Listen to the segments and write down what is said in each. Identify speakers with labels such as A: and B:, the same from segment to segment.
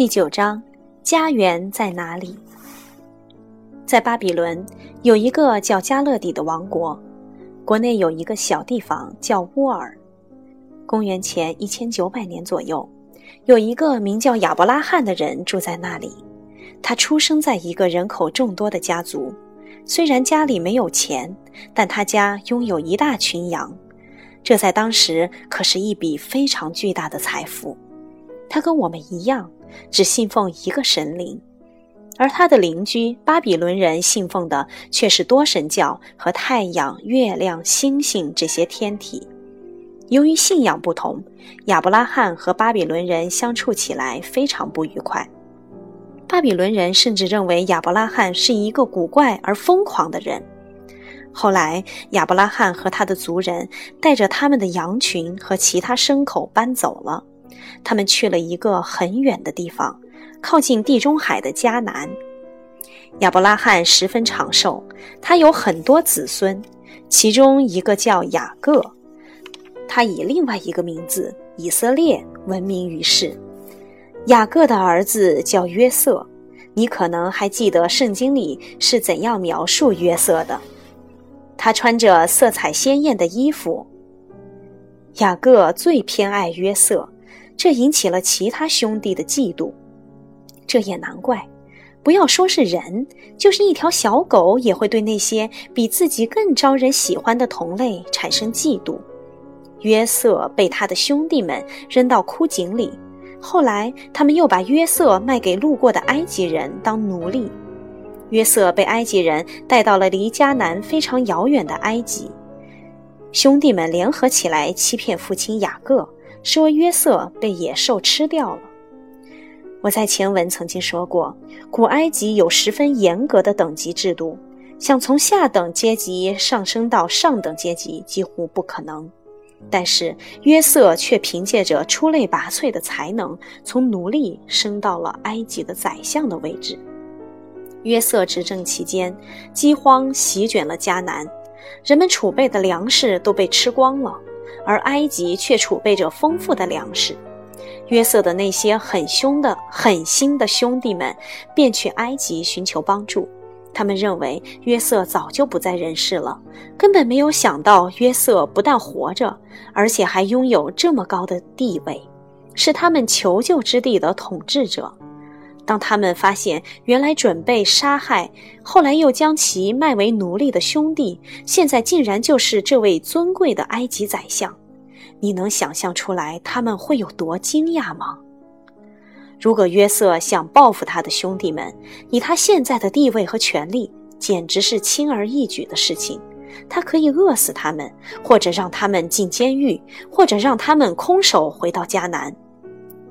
A: 第九章，家园在哪里？在巴比伦有一个叫加勒底的王国，国内有一个小地方叫乌尔。公元前一千九百年左右，有一个名叫亚伯拉罕的人住在那里。他出生在一个人口众多的家族，虽然家里没有钱，但他家拥有一大群羊。这在当时可是一笔非常巨大的财富。他跟我们一样，只信奉一个神灵，而他的邻居巴比伦人信奉的却是多神教和太阳、月亮、星星这些天体。由于信仰不同，亚伯拉罕和巴比伦人相处起来非常不愉快。巴比伦人甚至认为亚伯拉罕是一个古怪而疯狂的人。后来，亚伯拉罕和他的族人带着他们的羊群和其他牲口搬走了，他们去了一个很远的地方，靠近地中海的迦南。亚伯拉罕十分长寿，他有很多子孙，其中一个叫雅各，他以另外一个名字以色列闻名于世。雅各的儿子叫约瑟，你可能还记得圣经里是怎样描述约瑟的。他穿着色彩鲜艳的衣服。雅各最偏爱约瑟，这引起了其他兄弟的嫉妒。这也难怪，不要说是人，就是一条小狗也会对那些比自己更招人喜欢的同类产生嫉妒。约瑟被他的兄弟们扔到枯井里，后来他们又把约瑟卖给路过的埃及人当奴隶。约瑟被埃及人带到了离迦南非常遥远的埃及，兄弟们联合起来欺骗父亲雅各，说约瑟被野兽吃掉了。我在前文曾经说过，古埃及有十分严格的等级制度，想从下等阶级上升到上等阶级几乎不可能。但是约瑟却凭借着出类拔萃的才能，从奴隶升到了埃及的宰相的位置。约瑟执政期间，饥荒席卷了迦南，人们储备的粮食都被吃光了，而埃及却储备着丰富的粮食。约瑟的那些很凶的、狠心的兄弟们便去埃及寻求帮助。他们认为约瑟早就不在人世了，根本没有想到约瑟不但活着，而且还拥有这么高的地位，是他们求救之地的统治者。当他们发现原来准备杀害，后来又将其卖为奴隶的兄弟，现在竟然就是这位尊贵的埃及宰相，你能想象出来他们会有多惊讶吗？如果约瑟想报复他的兄弟们，以他现在的地位和权力，简直是轻而易举的事情。他可以饿死他们，或者让他们进监狱，或者让他们空手回到迦南。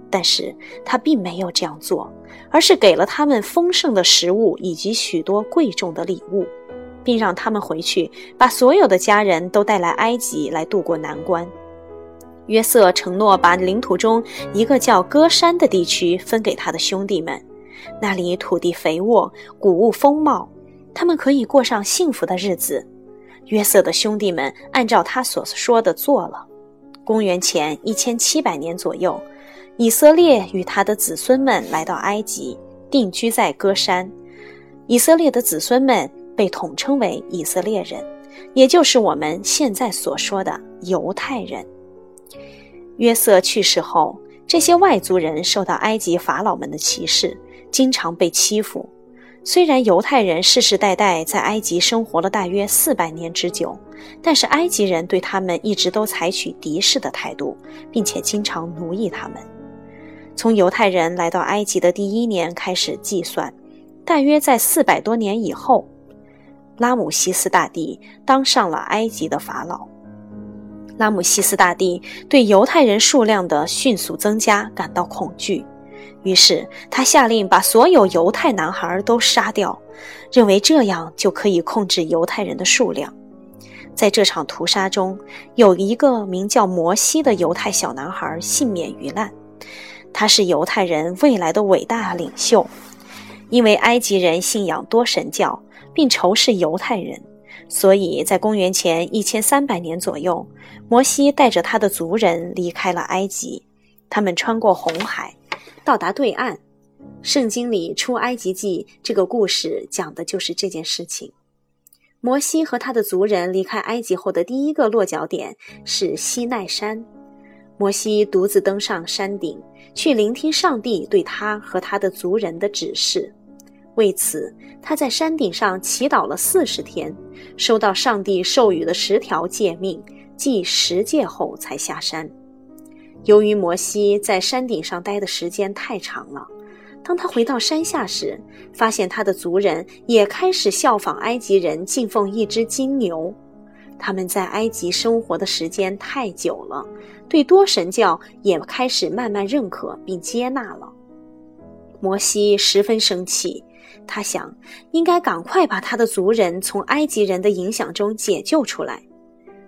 A: 但是他并没有这样做，而是给了他们丰盛的食物以及许多贵重的礼物，并让他们回去把所有的家人都带来埃及来渡过难关。约瑟承诺把领土中一个叫歌山的地区分给他的兄弟们，那里土地肥沃，谷物丰茂，他们可以过上幸福的日子。约瑟的兄弟们按照他所说的做了。公元前一千七百年左右。以色列与他的子孙们来到埃及，定居在歌山。以色列的子孙们被统称为以色列人，也就是我们现在所说的犹太人。约瑟去世后，这些外族人受到埃及法老们的歧视，经常被欺负。虽然犹太人世世代代在埃及生活了大约四百年之久，但是埃及人对他们一直都采取敌视的态度，并且经常奴役他们。从犹太人来到埃及的第一年开始计算，大约在四百多年以后，拉姆西斯大帝当上了埃及的法老。拉姆西斯大帝对犹太人数量的迅速增加感到恐惧，于是他下令把所有犹太男孩都杀掉，认为这样就可以控制犹太人的数量。在这场屠杀中，有一个名叫摩西的犹太小男孩幸免于难。他是犹太人未来的伟大领袖，因为埃及人信仰多神教，并仇视犹太人，所以在公元前一千三百年左右，摩西带着他的族人离开了埃及。他们穿过红海，到达对岸，圣经里《出埃及记》这个故事讲的就是这件事情。摩西和他的族人离开埃及后的第一个落脚点是西奈山。摩西独自登上山顶，去聆听上帝对他和他的族人的指示。为此，他在山顶上祈祷了四十天，收到上帝授予的十条诫命，即十诫后才下山。由于摩西在山顶上待的时间太长了。当他回到山下时，发现他的族人也开始效仿埃及人敬奉一只金牛。他们在埃及生活的时间太久了，对多神教也开始慢慢认可并接纳了。摩西十分生气，他想应该赶快把他的族人从埃及人的影响中解救出来。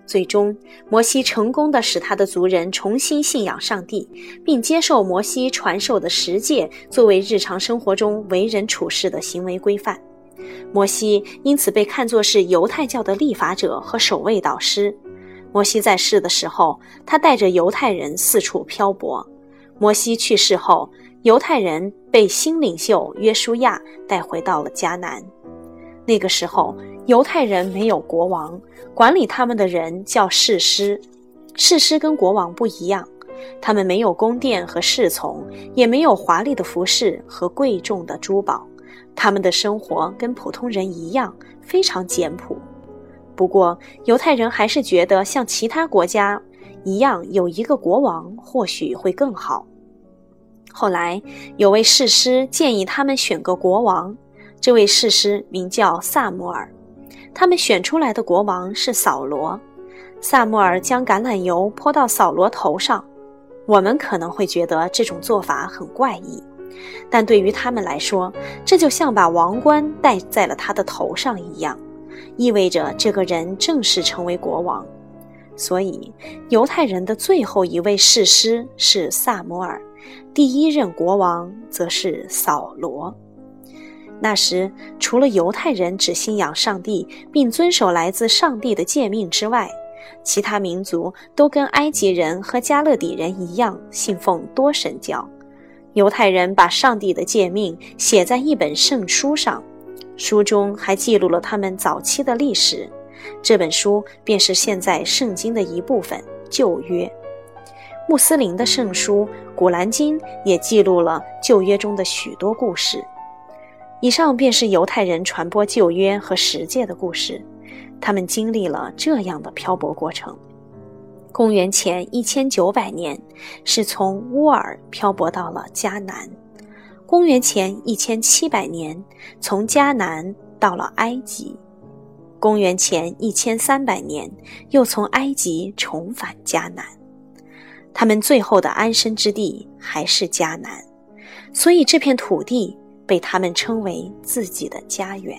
A: 最终，摩西成功的使他的族人重新信仰上帝，并接受摩西传授的十诫作为日常生活中为人处事的行为规范。摩西因此被看作是犹太教的立法者和守卫导师。摩西在世的时候，他带着犹太人四处漂泊。摩西去世后，犹太人被新领袖约书亚带回到了迦南。那个时候，犹太人没有国王，管理他们的人叫士师。士师跟国王不一样，他们没有宫殿和侍从，也没有华丽的服饰和贵重的珠宝。他们的生活跟普通人一样，非常简朴。不过，犹太人还是觉得像其他国家一样有一个国王或许会更好。后来，有位士师建议他们选个国王。这位士师名叫萨摩尔，他们选出来的国王是扫罗。萨摩尔将橄榄油泼到扫罗头上，我们可能会觉得这种做法很怪异，但对于他们来说，这就像把王冠戴在了他的头上一样，意味着这个人正式成为国王。所以，犹太人的最后一位士师是萨摩尔，第一任国王则是扫罗。那时，除了犹太人只信仰上帝并遵守来自上帝的诫命之外，其他民族都跟埃及人和加勒底人一样信奉多神教。犹太人把上帝的诫命写在一本圣书上，书中还记录了他们早期的历史。这本书便是现在圣经的一部分《旧约》。穆斯林的圣书《古兰经》也记录了旧约中的许多故事。以上便是犹太人传播旧约和十诫的故事，他们经历了这样的漂泊过程：公元前一千九百年是从乌尔漂泊到了迦南；公元前一千七百年从迦南到了埃及；公元前一千三百年又从埃及重返迦南。他们最后的安身之地还是迦南，所以这片土地。被他们称为自己的家园。